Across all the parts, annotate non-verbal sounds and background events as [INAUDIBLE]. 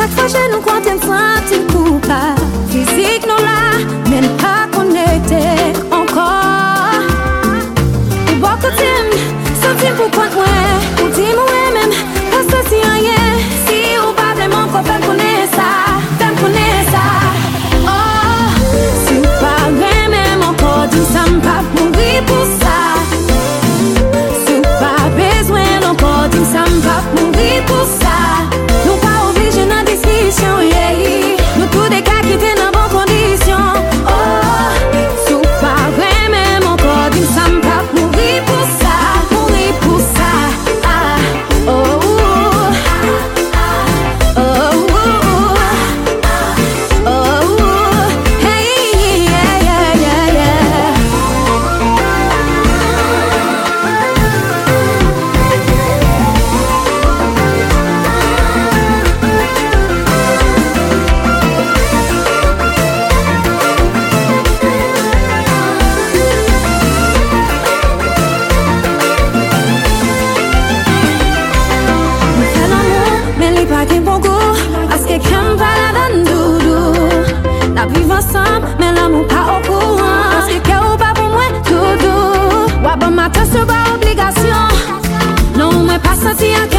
Chak fwa jen nou kwa ten santi koupa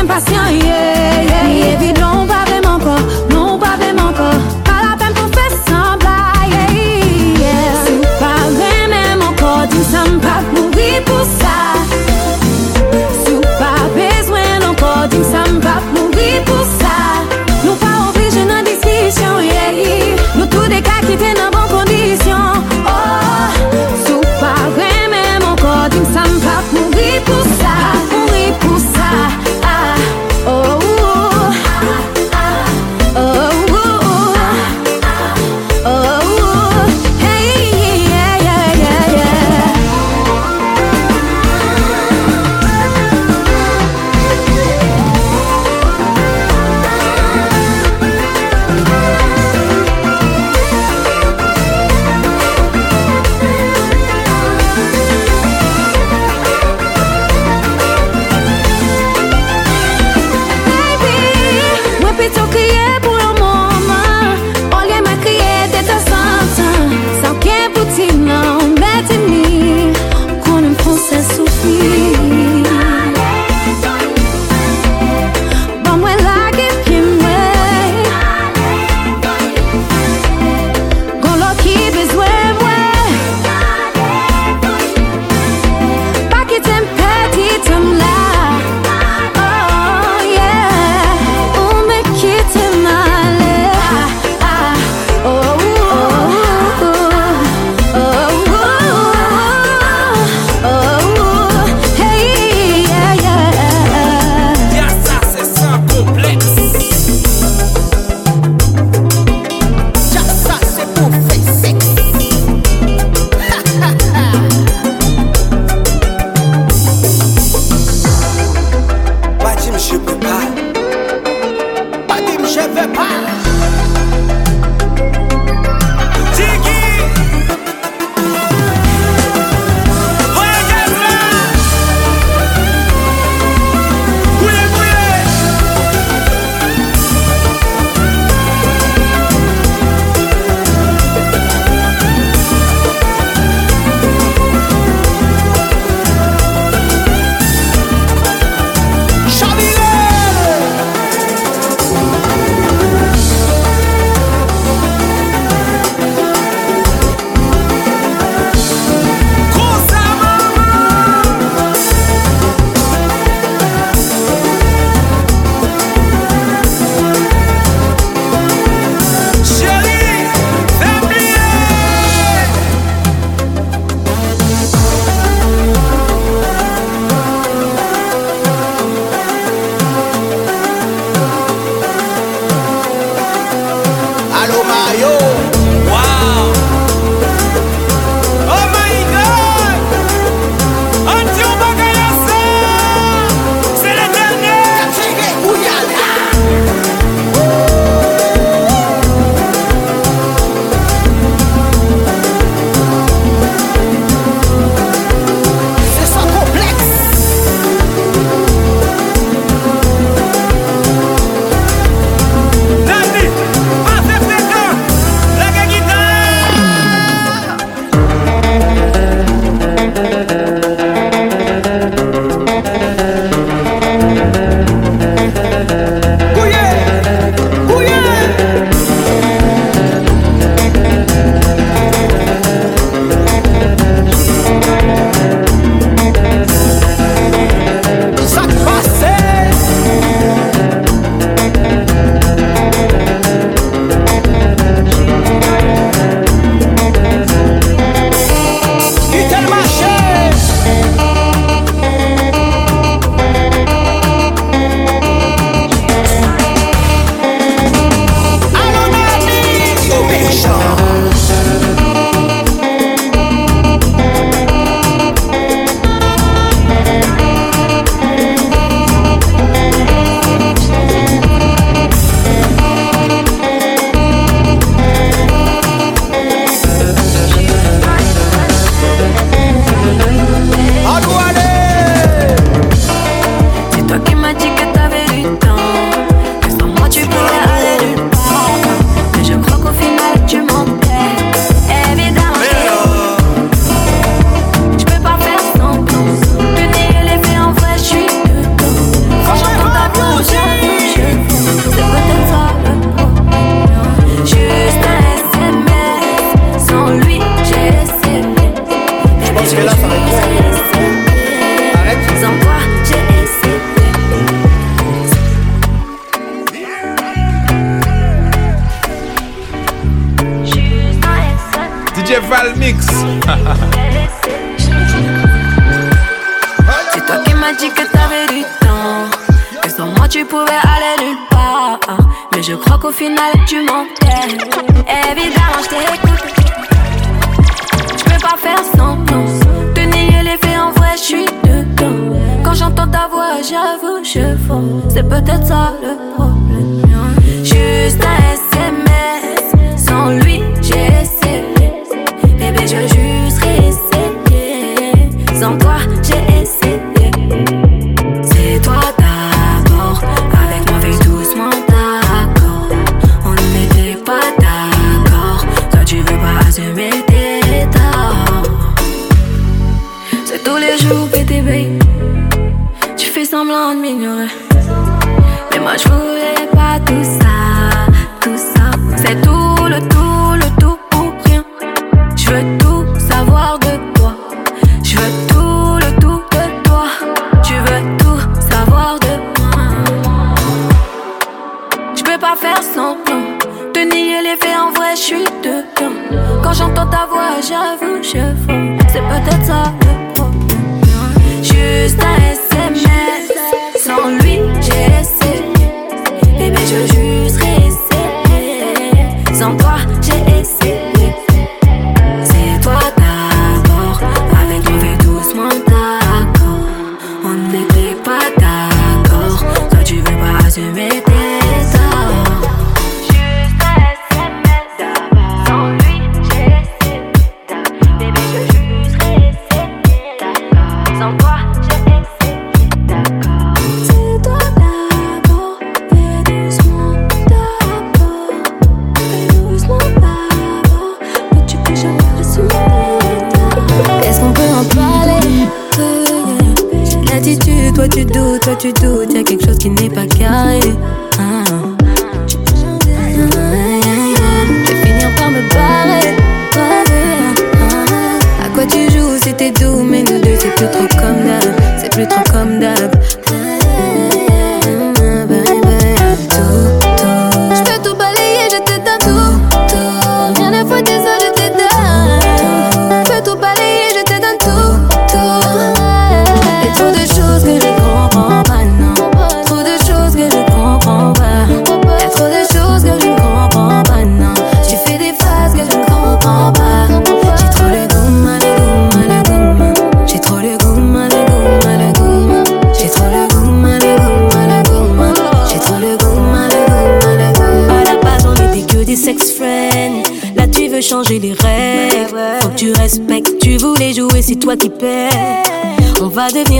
impatient, yeah, yeah, évident. [LAUGHS] C'est toi qui m'as dit que t'avais du temps. Que sans moi tu pouvais aller nulle part. Mais je crois qu'au final tu mentais. Évidemment, je t'écoute. Je peux pas faire semblant. Te nier les faits en vrai, je suis dedans. Quand j'entends ta voix, j'avoue, je fonds. C'est peut-être ça le problème. Juste un mignon. Mais moi je voulais pas tout ça, tout ça. C'est tout le tout, le tout pour rien. Je veux tout savoir de toi. Je veux tout le tout de toi. Tu veux tout savoir de moi. Je peux pas faire semblant. Te nier les faits en vrai, je suis dedans. Quand j'entends ta voix, j'avoue, je. C'est peut-être ça le problème. Juste un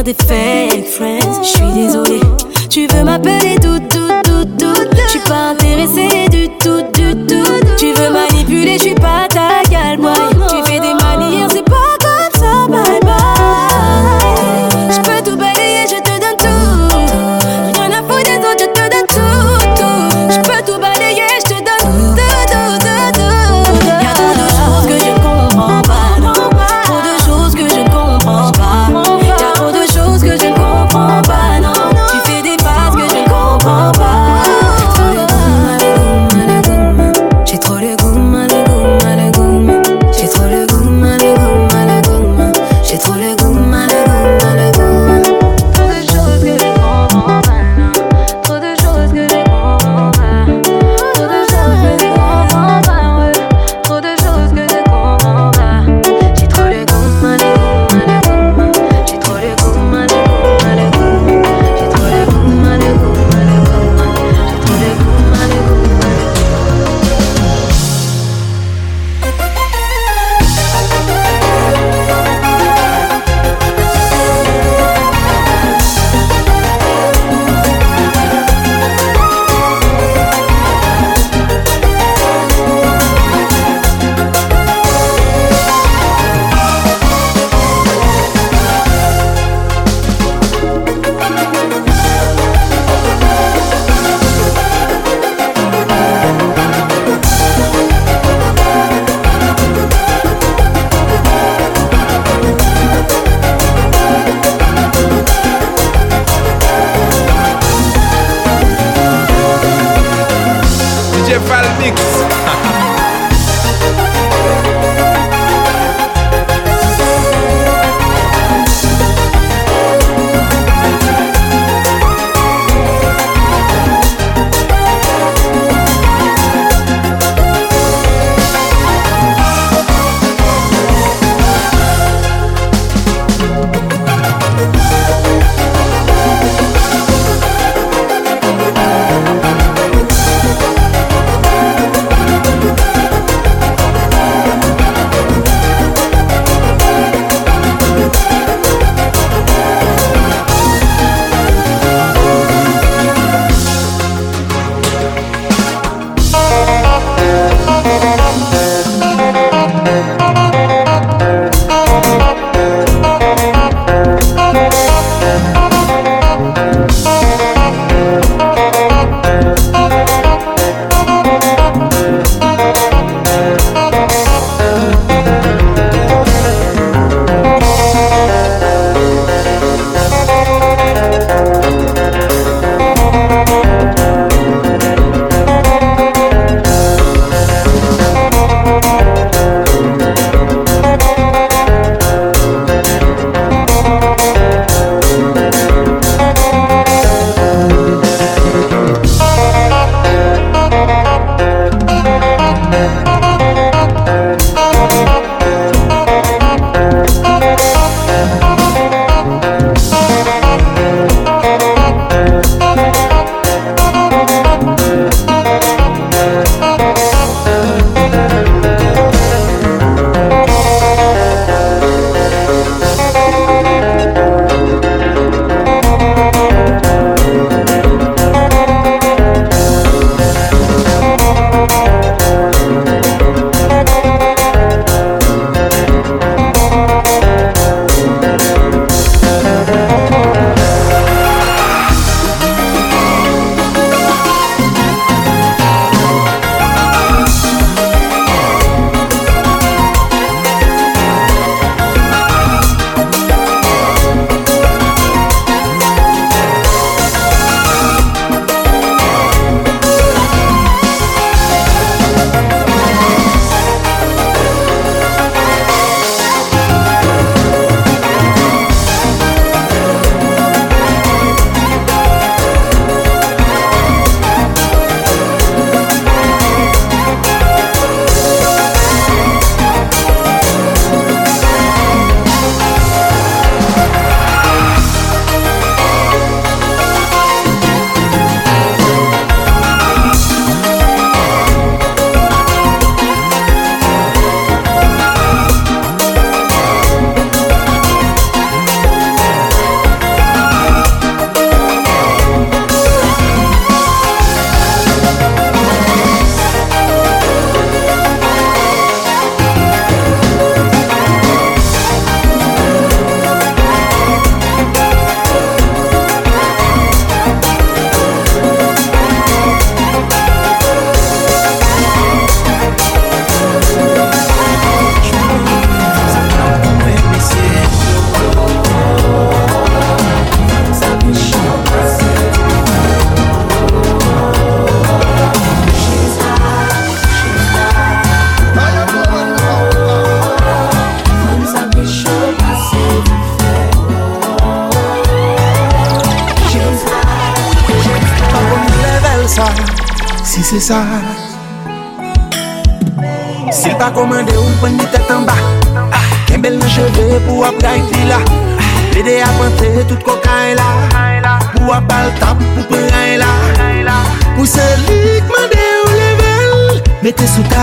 des fake friends. Je suis désolée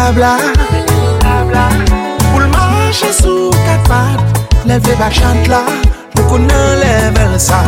tabla Pou l'manche sou kat pat Leve bak chant la Nou konen level sa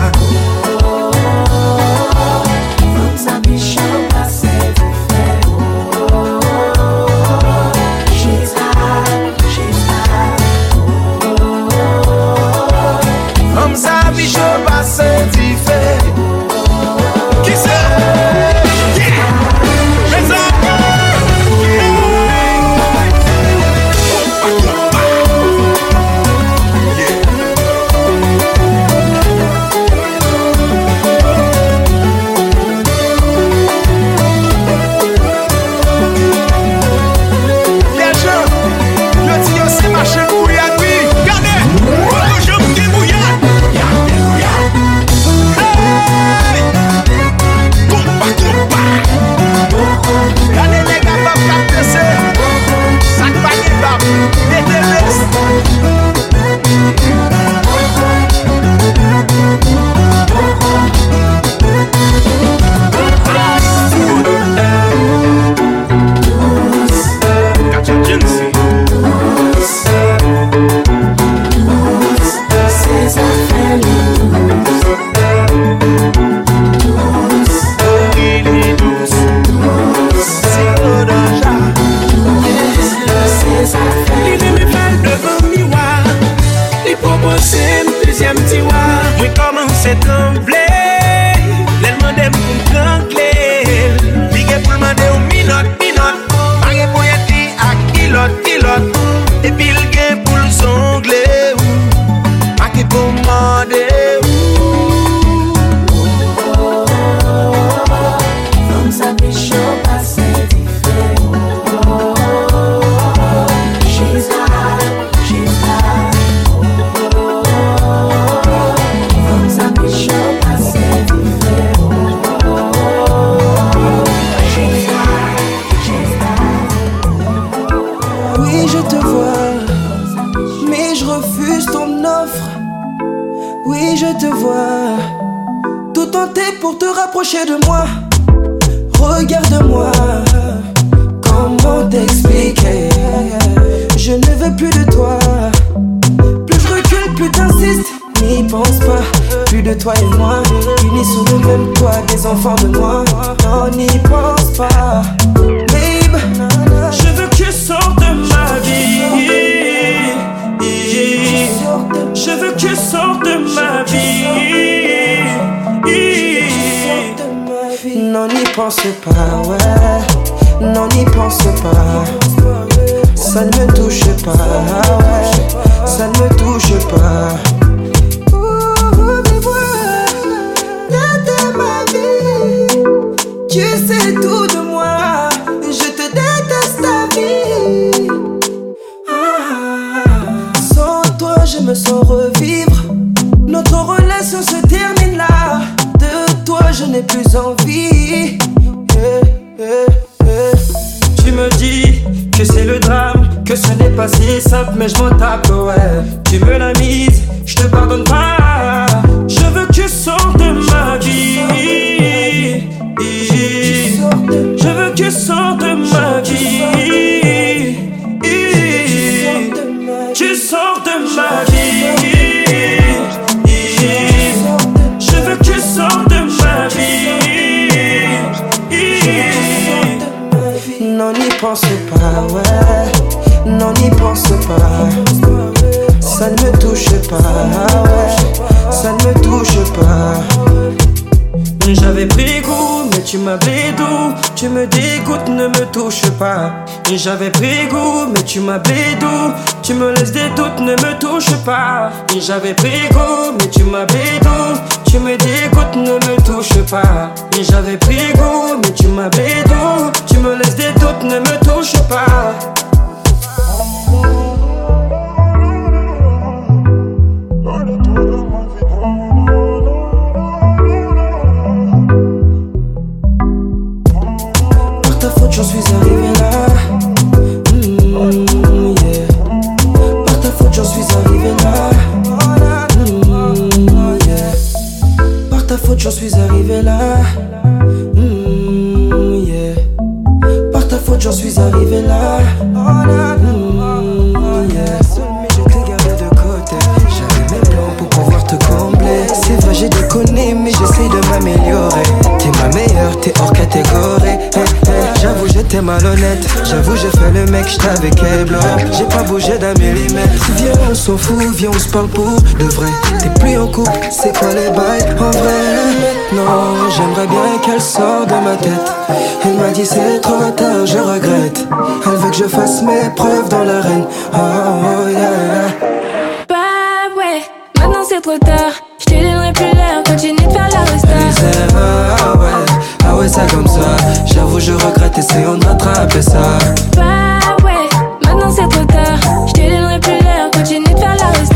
me sens revivre. Notre relation se termine là. De toi, je n'ai plus envie. Eh, eh, eh. Tu me dis que c'est le drame, que ce n'est pas si simple, mais je m'en tape, ouais. Tu me la mise, je te pardonne pas. Je veux que tu sortes de ma vie. Je veux que tu sortes de ma vie. Tu sors de ma vie. Non, n'y pense pas. Ça ne me touche pas. Ça ne me touche pas. J'avais pris goût, mais tu m'as bédou. Tu me dégoûtes, ne me touche pas. J'avais pris goût, mais tu m'as bédou. Tu me laisses des doutes, ne me touche pas. J'avais pris goût, mais tu m'as bédou. Tu me dégoûtes, ne me touche pas. J'avais pris goût, mais tu m'as bédou. Tu me laisses des doutes, ne me touche pas. Par ta faute, j'en suis arrivé là. Mm. Par ta faute, j'en suis arrivé là. Mm, yeah. Par ta faute, j'en suis arrivé là. Mm, yeah. Par ta faute, j'en suis arrivé là. Mm, yeah. Mais je t'ai gardé de côté. J'avais mes plans pour pouvoir te combler. C'est vrai, j'ai déconné, mais j'essaye de m'améliorer. T'es ma meilleure, t'es hors catégorie. J'étais malhonnête. J'avoue, j'ai fait le mec, j't'avais keblo. J'ai pas bougé d'un millimètre. Viens, on s'en fout, viens, on se parle pour de vrai. T'es plus en couple, c'est quoi les bails En vrai, maintenant, j'aimerais bien qu'elle sorte de ma tête. Elle m'a dit c'est trop tard, je regrette. Elle veut que je fasse mes preuves dans l'arène. Oh, oh, yeah. Bah ouais, maintenant c'est trop tard. Ça comme ça. J'avoue, je regrette, essayons de rattraper ça. Bah ouais, maintenant c'est trop tard. Je te donnerai plus l'heure, continue de faire la resta.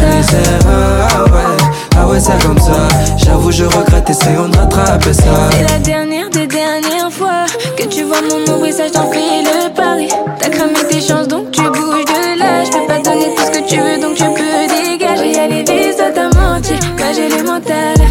Ah ouais, ah ouais, ça comme ça. J'avoue, je regrette, essayons de rattraper ça. C'est la dernière des dernières fois que tu vois mon nom, oui, ça je t'en fais le pari. T'as cramé tes chances, donc tu bouges de là. Je peux pas donner tout ce que tu veux, donc tu peux dégager. Y'a les vis, ça t'a menti. Moi j'ai le mental.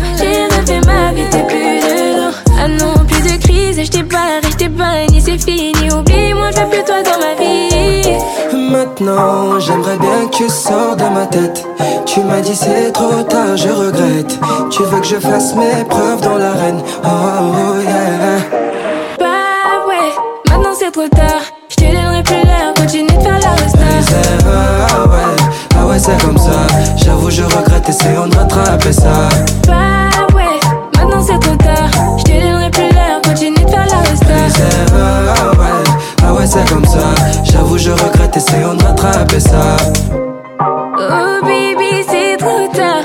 Maintenant, j'aimerais bien que tu sors de ma tête. Tu m'as dit c'est trop tard, je regrette. Tu veux que je fasse mes preuves dans l'arène? Oh, oh yeah. Bah ouais, maintenant c'est trop tard. Je te donnerai plus l'heure, continue de faire la resta. C'est- Ah ouais, ah ouais, c'est comme ça. J'avoue, je regrette, essayons de rattraper ça. Bah ouais, maintenant c'est trop tard. Je te donnerai plus l'heure, continue de faire la resta. C'est- ouais, ouais, c'est comme ça. J'avoue, je regrette, essayons de rattraper ça. Oh baby, c'est trop tard.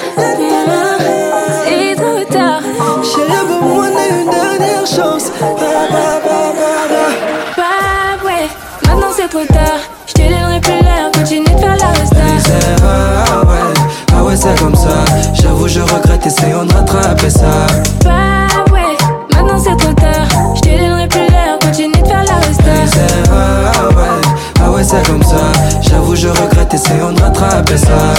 C'est trop tard. Chérie, moi on a une dernière chance. Ba, ba, ba, ba, ba. Bah ouais, maintenant c'est trop tard. Je te donnerai plus l'heure, continue de faire la resta. Ah ouais, ah ouais, c'est comme ça. J'avoue, je regrette, essayons de rattraper ça. C'est comme ça. J'avoue, je regrette, essayons de rattraper ça.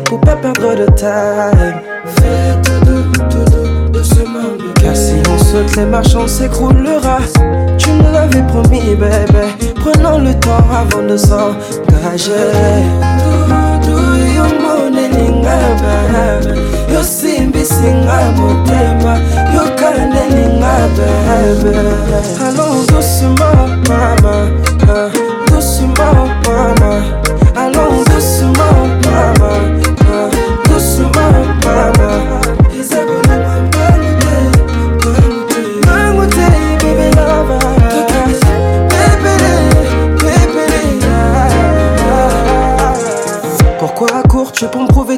Pour pas perdre de time. Fais tout doux, doucement. Car si on saute les marches, on s'écroulera. Tu me l'avais promis, bébé. Prenons le temps avant de s'engager. Allons doucement, maman. ah, Doucement, maman.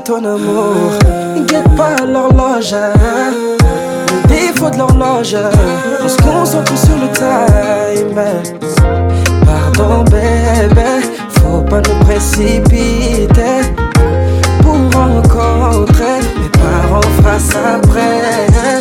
Ton amour. Guette pas l'horloge Le défaut de l'horloge On se concentre sur le time. Pardon bébé Faut pas nous précipiter. Pour rencontrer Mes parents face après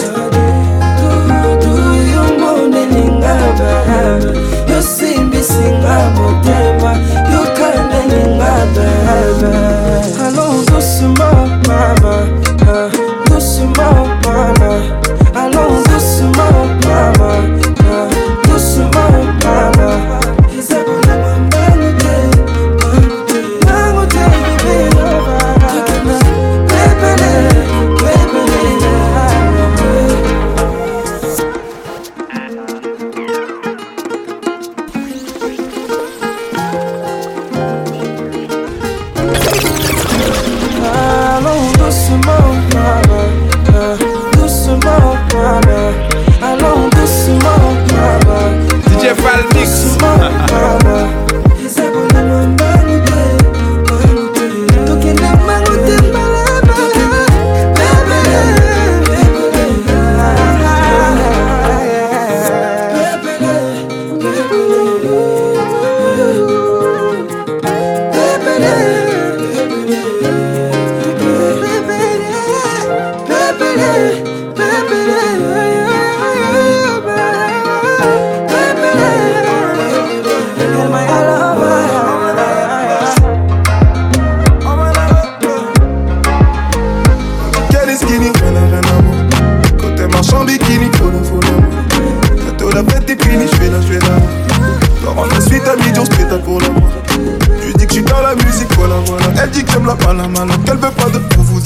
qu'elle la veut pas de vous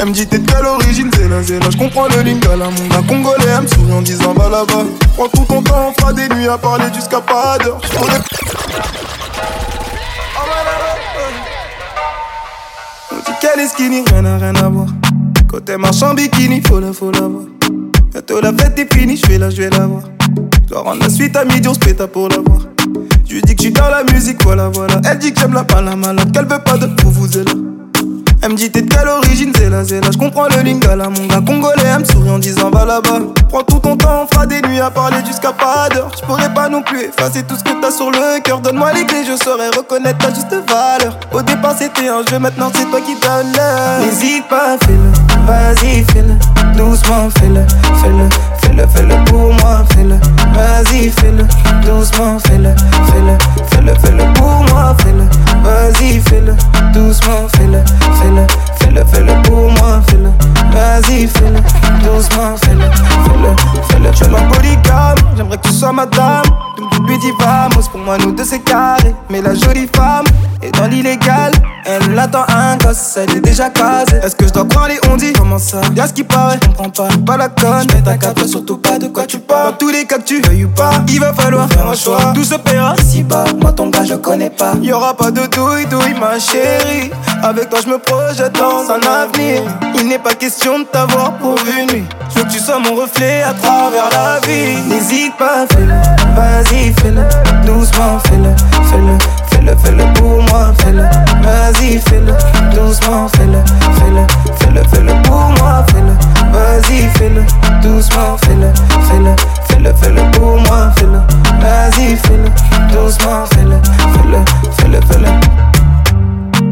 elle. Me dit t'es de quelle origine, c'est là, c'est là. J'comprends le lingala, mon gars congolais. Elle me sourit en disant va là-bas. Prends tout ton on fera des nuits à parler jusqu'à pas d'heure. On dit qu'elle est skinny, rien n'a rien à voir. Côté marchand bikini, faut la, faut la voir. Bientôt la fête est finie, j'vais là, j'vais la voir. Rendre la suite à midi, on se péta pour la voir. Je lui dis que j'suis dans la musique, voilà, voilà. Elle dit que j'aime la malade, qu'elle veut pas de pour vous là. Elle me dit t'es de quelle origine, c'est là, c'est là. J'comprends le lingala, mon gars congolais. Elle me sourit en disant va là-bas. Prends tout ton temps, on fera des nuits à parler jusqu'à pas d'heure. J'pourrais pas non plus effacer tout ce que t'as sur le cœur. Donne-moi les clés, je saurais reconnaître ta juste valeur. Au départ c'était un jeu, maintenant c'est toi qui donne l'heure. N'hésite pas, fais-le, vas-y, fais-le. Doucement, fais-le, fais-le, fais-le, fais-le pour moi, fais-le. Vas-y, fais-le, doucement, fais-le, fais-le, fais-le, fais-le pour moi, fais-le. Vas-y, fais-le, doucement, fais-le, fais-le, fais-le, fais-le pour moi, fais-le. Vas-y, fais-le, doucement, fais-le, fais-le, fais-le. Je suis ma polygame, j'aimerais que tu sois ma dame. Donc lui dis vamos, pour moi nous deux c'est carré. Mais la jolie femme est dans l'illégal. Elle attend un gosse, elle est déjà casée. Est-ce que je dois croire les on dit Comment ça? Y'a ce qui paraît, je comprends pas. Pas la conne, je ta carte, surtout pas de quoi tu parles. Dans tous les cas que tu veuilles ou pas, il va falloir faire un choix. Tout se paiera si bas, moi ton gars je connais pas. Y'aura pas de douille douille ma chérie. Avec toi je me projette dans Il n'est pas question de t'avoir pour une nuit. Je veux que tu sois mon reflet à travers la vie. N'hésite pas, fais-le, vas-y, fais-le. Doucement, fais-le, fais-le, fais-le, fais-le pour moi, fais-le. Vas-y, fais-le, doucement, fais-le, fais-le, fais-le, fais-le pour moi, fais-le. Vas-y, fais-le, doucement, fais-le, fais-le, fais-le, fais-le pour moi, fais-le. Vas-y, fais-le, doucement, fais-le, fais-le, fais-le, fais-le.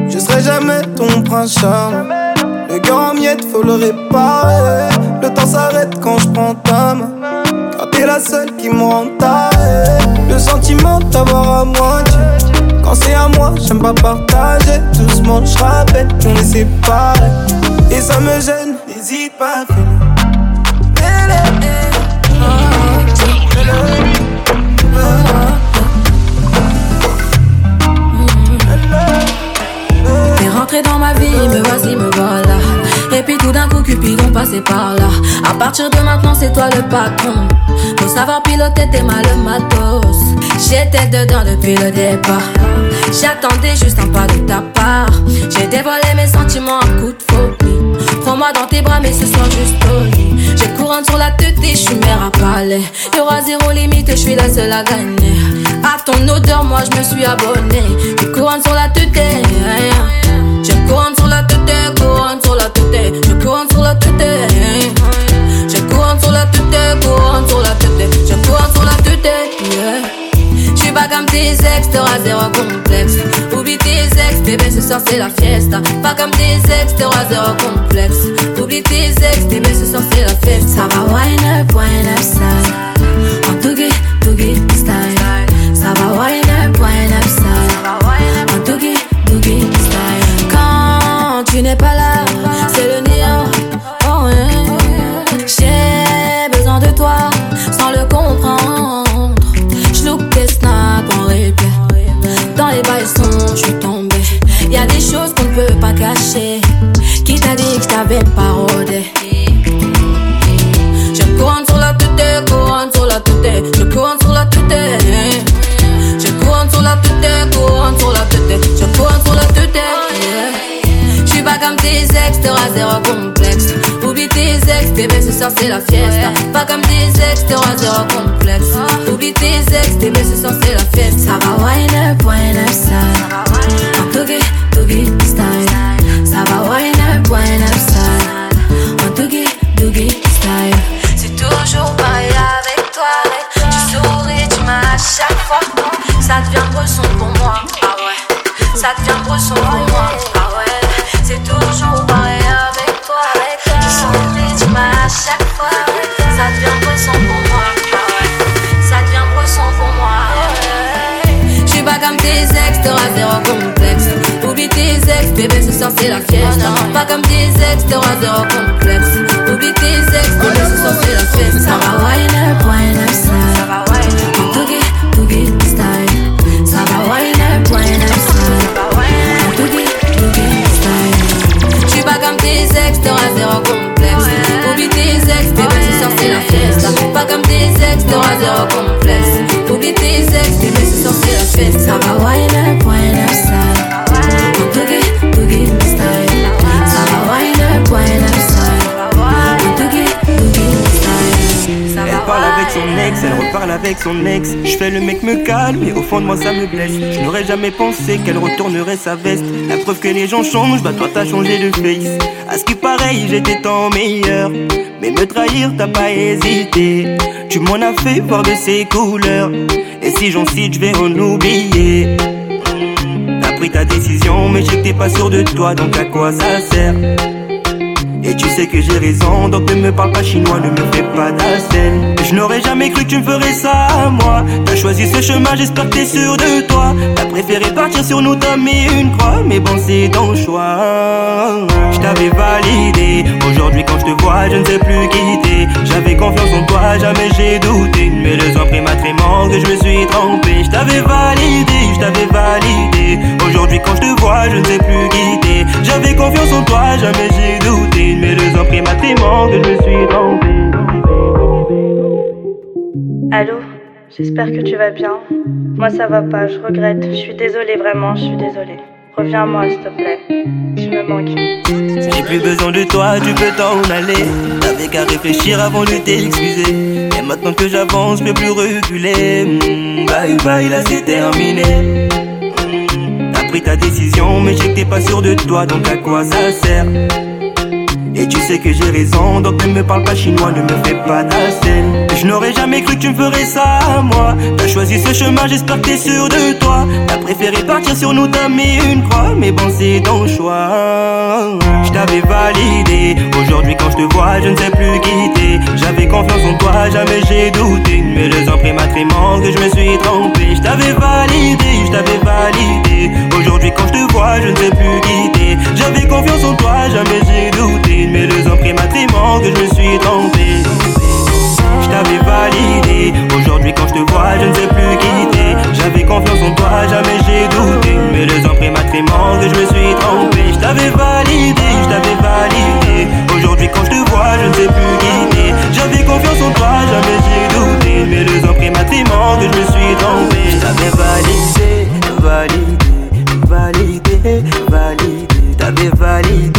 Je serai jamais ton prince charmant. Le cœur en miettes, faut le réparer. Le temps s'arrête quand je prends ta main. Car t'es la seule qui me Le sentiment d'avoir à moitié. Quand c'est à moi, j'aime pas partager. Doucement je rappelle qu'on est séparés. Et ça me gêne, n'hésite pas à rentré dans ma vie, me vas-y, me voilà. Et puis tout d'un coup, Cupidon passait par là. À partir de maintenant, c'est toi le patron. Faut savoir piloter tes mal matos. J'étais dedans depuis le départ. J'attendais juste un pas de ta part. J'ai dévoilé mes sentiments à coup de folie. Prends-moi dans tes bras, mais ce soir juste au lit. J'ai couronne sur la tête et je suis mère à palais. Y'aura zéro limite, je suis la seule à gagner. À ton odeur, moi je me suis abonné. J'ai sur la tête. J'ai couronne sur la tête, couronne sur la tête. J'ai couronne sur la tête. J'ai couronne sur la tête, couronne sur la tête. J'ai couronne sur la tête. Yeah. J'suis pas comme tes ex, t'auras zéro complexe. Oublie tes ex, bébé, ce soir c'est la fiesta. Pas comme tes ex, t'auras zéro complexe. Oublie tes ex, bébé, ce soir c'est la fiesta. Ça va wine up, wine up, style. En toogie, style. Ça va wine tu n'es pas là, c'est le néant. Oh, yeah. J'ai besoin de toi sans le comprendre. J'loupe tes snaps en replay. Dans les bails sons, je suis tombée. Y a des choses qu'on ne peut pas cacher. Qui t'a dit que je t'avais parodé? Zéro complexe. Oublie tes ex, bébé, ce soir c'est la fiesta. Pas comme tes ex, t'auras zéro complexe. Oublie tes ex, bébé, ce soir c'est la fiesta. Ça va wine up, wine up, style. En toogie, toogie, style. Ça va wine up, wine up, style. En toogie, toogie, style. C'est toujours pareil avec toi. Tu souris, tu m'as à chaque fois. Ça devient bresson pour moi. Ah ouais. Ça devient bresson pour moi. La fiesta. Pas comme tes ex, t'auras zéro elle reparle avec son ex. Je fais le mec me calme, mais au fond de moi ça me blesse. Je n'aurais jamais pensé qu'elle retournerait sa veste. La preuve que les gens changent, bah toi t'as changé de face. À ce qui paraît, j'étais tant meilleur. Mais me trahir, t'as pas hésité. Tu m'en as fait voir de ses couleurs. Et si j'en cite, je vais en oublier. T'as pris ta décision, mais je pas sûr de toi, donc à quoi ça sert? Tu sais que j'ai raison, donc ne me parle pas chinois, ne me fais pas d'ascène. Je n'aurais jamais cru que tu me ferais ça à moi. T'as choisi ce chemin, j'espère que t'es sûr de toi. T'as préféré partir sur nous, t'as mis une croix, mais bon, c'est ton choix. Je t'avais validé, aujourd'hui quand je te vois, je ne sais plus quitter. J'avais confiance en toi, jamais j'ai douté. Mais deux ans après ma que je me suis trompé. Je t'avais validé, je t'avais validé. Quand je te vois, je ne sais plus quitter. J'avais confiance en toi, jamais j'ai douté. Mais deux ans après ma que je me suis trompé. Allô J'espère que tu vas bien. Moi ça va pas, je regrette. Je suis désolée vraiment, je suis désolée. Reviens à moi s'il te plaît. Tu me manques. J'ai plus besoin de toi, tu peux t'en aller. T'avais qu'à réfléchir avant de t'excuser. Et maintenant que j'avance, je peux plus reculer. Mm, bye bye, là c'est terminé. Ta décision, mais je pas sûr de toi, donc à quoi ça sert? Et tu sais que j'ai raison, donc ne me parle pas chinois, ne me fais pas scène. Je n'aurais jamais cru que tu me ferais ça à moi. T'as choisi ce chemin, j'espère que t'es sûr de toi. T'as préféré partir sur nous t'as mis une croix, mais bon c'est ton choix. Je t'avais validé, aujourd'hui quand je te vois, je ne sais plus quitter. J'avais confiance en toi, jamais j'ai douté. Mais les imprimatriement que je me suis trompé. Je t'avais validé, je t'avais validé. Aujourd'hui quand je te vois, je ne sais plus quitter. J'avais confiance en toi, jamais j'ai douté. Mais les imprimatriement que je me suis trompé. T'avais validé, aujourd'hui quand je te vois, je ne sais plus quitter. J'avais confiance en toi, jamais j'ai douté. Mais les imprimatriement que je me suis trompé. Je t'avais validé, je t'avais validé. Aujourd'hui quand je te vois, je ne sais plus quitter. J'avais confiance en toi, jamais j'ai douté. Mais les imprimatriement que je me suis trompé. Je t'avais validé, validé, validé, validé. T'avais validé,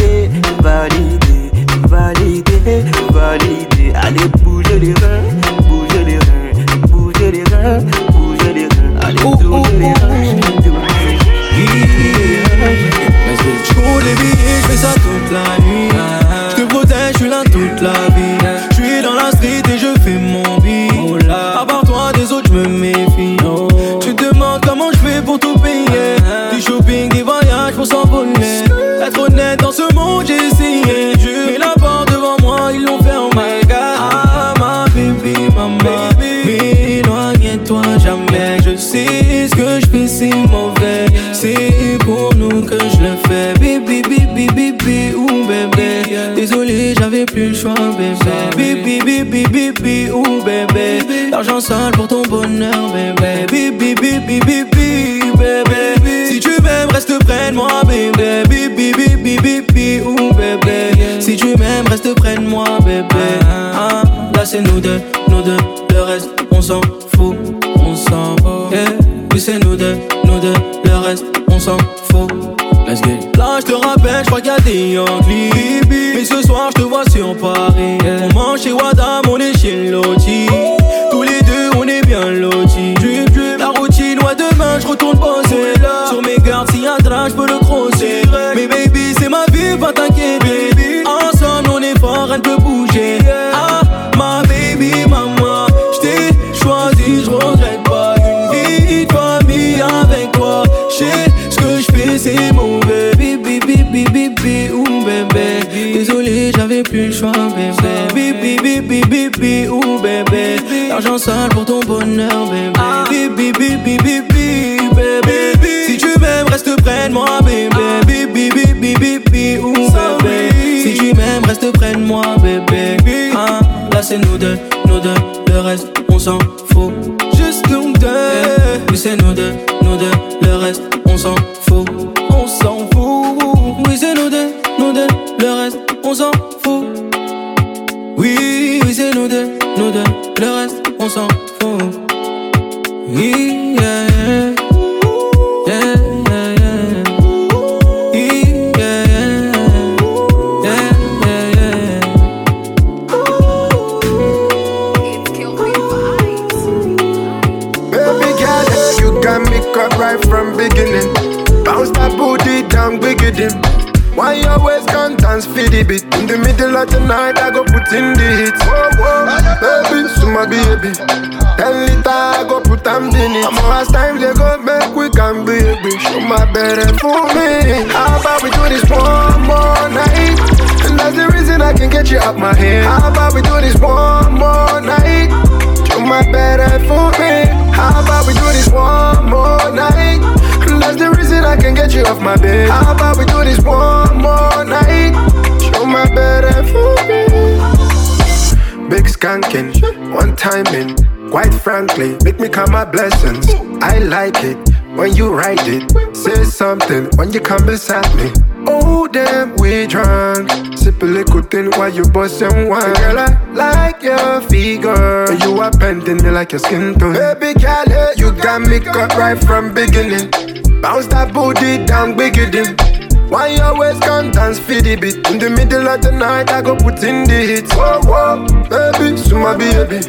Pour ton bonheur, bébé. Bibi, bibi, bibi, bébé. Si tu m'aimes, reste près de moi, bébé. Bibi, bibi, bibi, ou bébé. Si tu m'aimes, reste près de moi, bébé. Ah, là, c'est nous deux, nous deux. Le reste, on s'en fout, on s'en fout. Yeah. Oui, c'est nous deux, nous deux. Le reste, Bibi, bibi, ou bébé. L'argent sale pour ton bonheur, bébé. Bibi, bibi, bibi, bébé. Si tu m'aimes, reste près de moi, bébé. Bibi, bibi, bibi, ou bébé. Si tu m'aimes, reste près de moi, bébé. Ah, là c'est nous deux, nous deux. Le reste, on s'en fout. Juste nous deux. Oui, c'est nous deux, off my bed. How about we do this one more night? Show my better for me. Big skanking, one timing. Quite frankly, make me count my blessings. I like it when you write it. Say something when you come beside me. Oh damn, we drunk. Sip a little thing while you bust and wine. Girl, I like your figure. You are bending me like your skin tone. Baby girl, yeah, you got me cut right from beginning. Bounce that booty down, than. Why you always come dance for the beat? In the middle of the night, I go put in the hits. Whoa, whoa, baby, so my baby.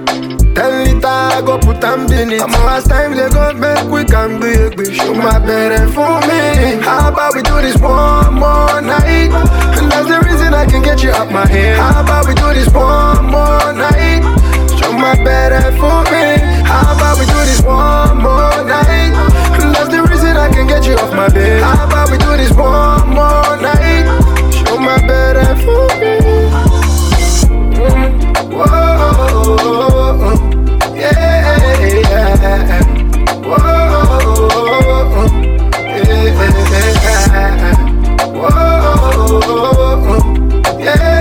Ten liter, I go put them in it. I'm last time they go make we can baby. Show my better for me. How about we do this one more night? And that's the reason I can get you out my head. How about we do this one more night? Show my better for me. How about we do this one more night? That's the reason I can get you off my bed. How about we do this one more night? Show my bed and me. Whoa, yeah, yeah. Whoa, yeah. Yeah. Whoa, yeah.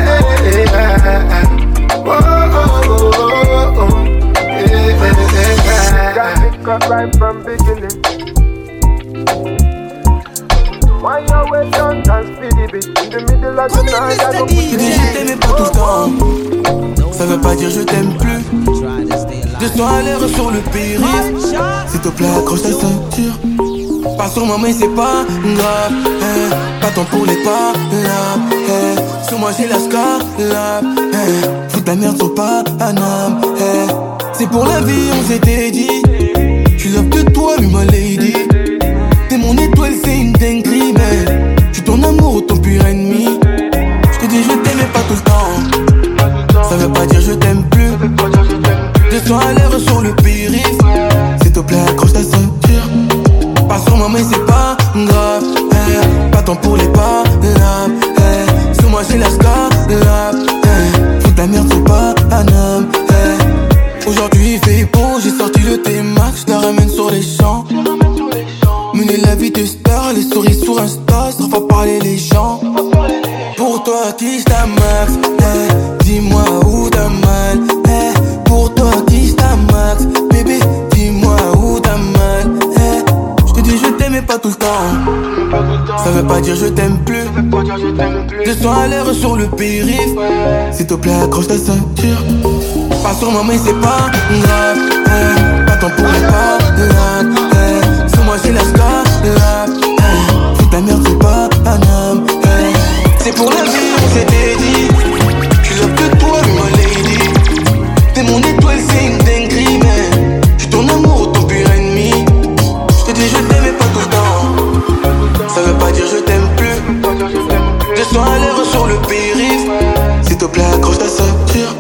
Me, got dance for the beat In the middle of the night I go put Je dis je t'aimais pas tout le temps Ça veut pas dire je t'aime plus Deux à l'air sur le périph' S'il te plaît accroche ta ceinture Pas sur moi mais c'est pas grave hein. Pas tant pour les pas là hein. Sur moi j'ai la scala hein. Fous ta merde sur pas un âme hein. C'est pour la vie on s'était dit Tu love que toi mais ma lady T'es mon étoile c'est une Je suis ton pur ennemi Je te dis je t'aimais pas tout le temps Ça veut pas dire je t'aime plus Descends à l'air sur le périph' S'il te plaît accroche ta ceinture Pas sur moi mais c'est pas grave hein. Pas tant pour les pas là hein. Sur moi j'ai la scala hein. Fous ta merde c'est pas un homme hein. Aujourd'hui il fait beau, j'ai sorti le T-Max, je la ramène sur les champs. La vie de star, les souris sur Insta, ça va parler les gens. Pour toi qui ta max, eh, dis-moi où t'as mal. eh. Pour toi qui ta max, bébé, dis-moi où t'as mal. eh. Je te dis je t'aimais pas tout le temps. Ça veut pas dire je t'aime plus. Descends à l'air sur le périph'. S'il te plaît accroche ta ceinture. Pas sur moi mais c'est pas grave hein. Pas pour les pas j'ai la scala hein. Fous ta merde c'est pas un homme. C'est pour la vie on s'était dit Tu love que toi ma lady. T'es mon étoile c'est une dinguerie mais Je suis ton amour ou ton pur ennemi. Je te dis je t'aimais pas tout le temps. Ça veut pas dire je t'aime plus. Descends à l'air sur le périph' S'il te plaît accroche ta ceinture.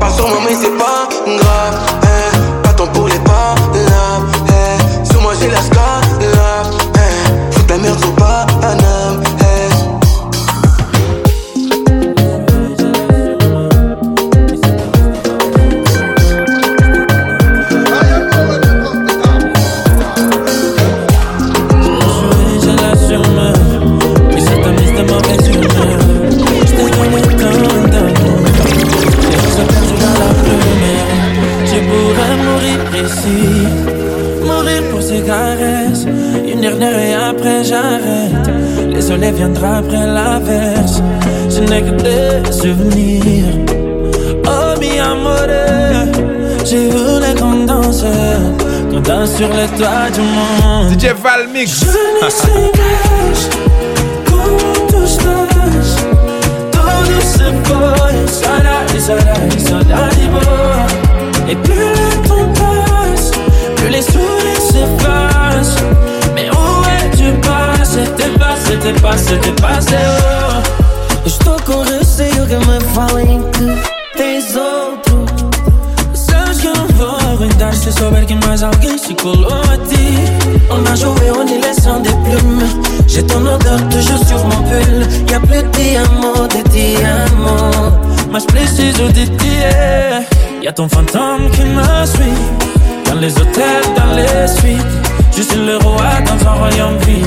Pas sur moi mais c'est pas danse sur les toits du monde. DJ Valmix. Je ne sais pas comment tout se passe. Todo se fue, sana y sana y sana y bon. Et plus le temps passe, plus les sourires s'effacent. Mais où es-tu passé? T'es passé, t'es passé, t'es passé, oh. Estou com receio que me falem que tens outro. Sabes que mais alguém se colou a ti. On a joué, on est laissant des plumes. J'ai ton odeur toujours sur mon pull. Y'a plus de diamants, de diamants. Mas preciso de ti. Y'a ton fantôme qui me suit. Dans les hôtels, dans les suites. Je suis le roi dans un royaume vide.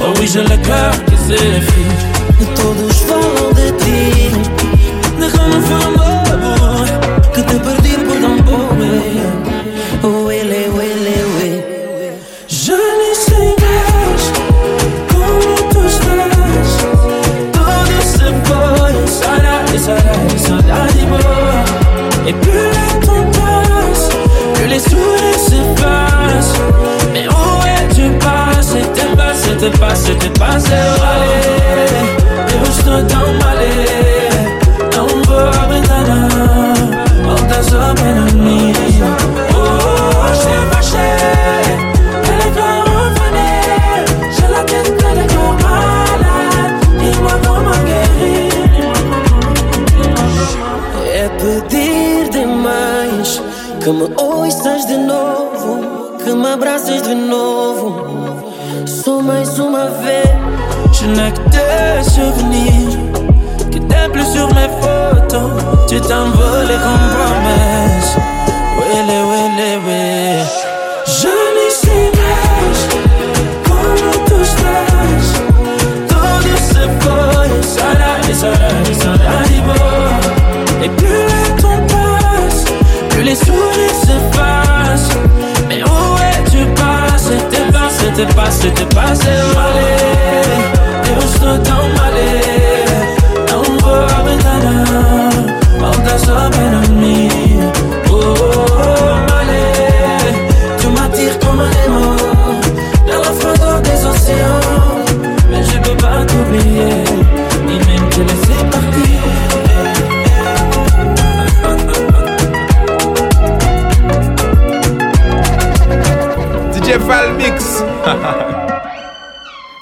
Oh oui, j'ai le cœur qui s'effrite. Todos falam de ti. Déjame amor. Que te perdí por tan. T'es passé, t'es passé, t'es passé. Allez, eu estou tão mal.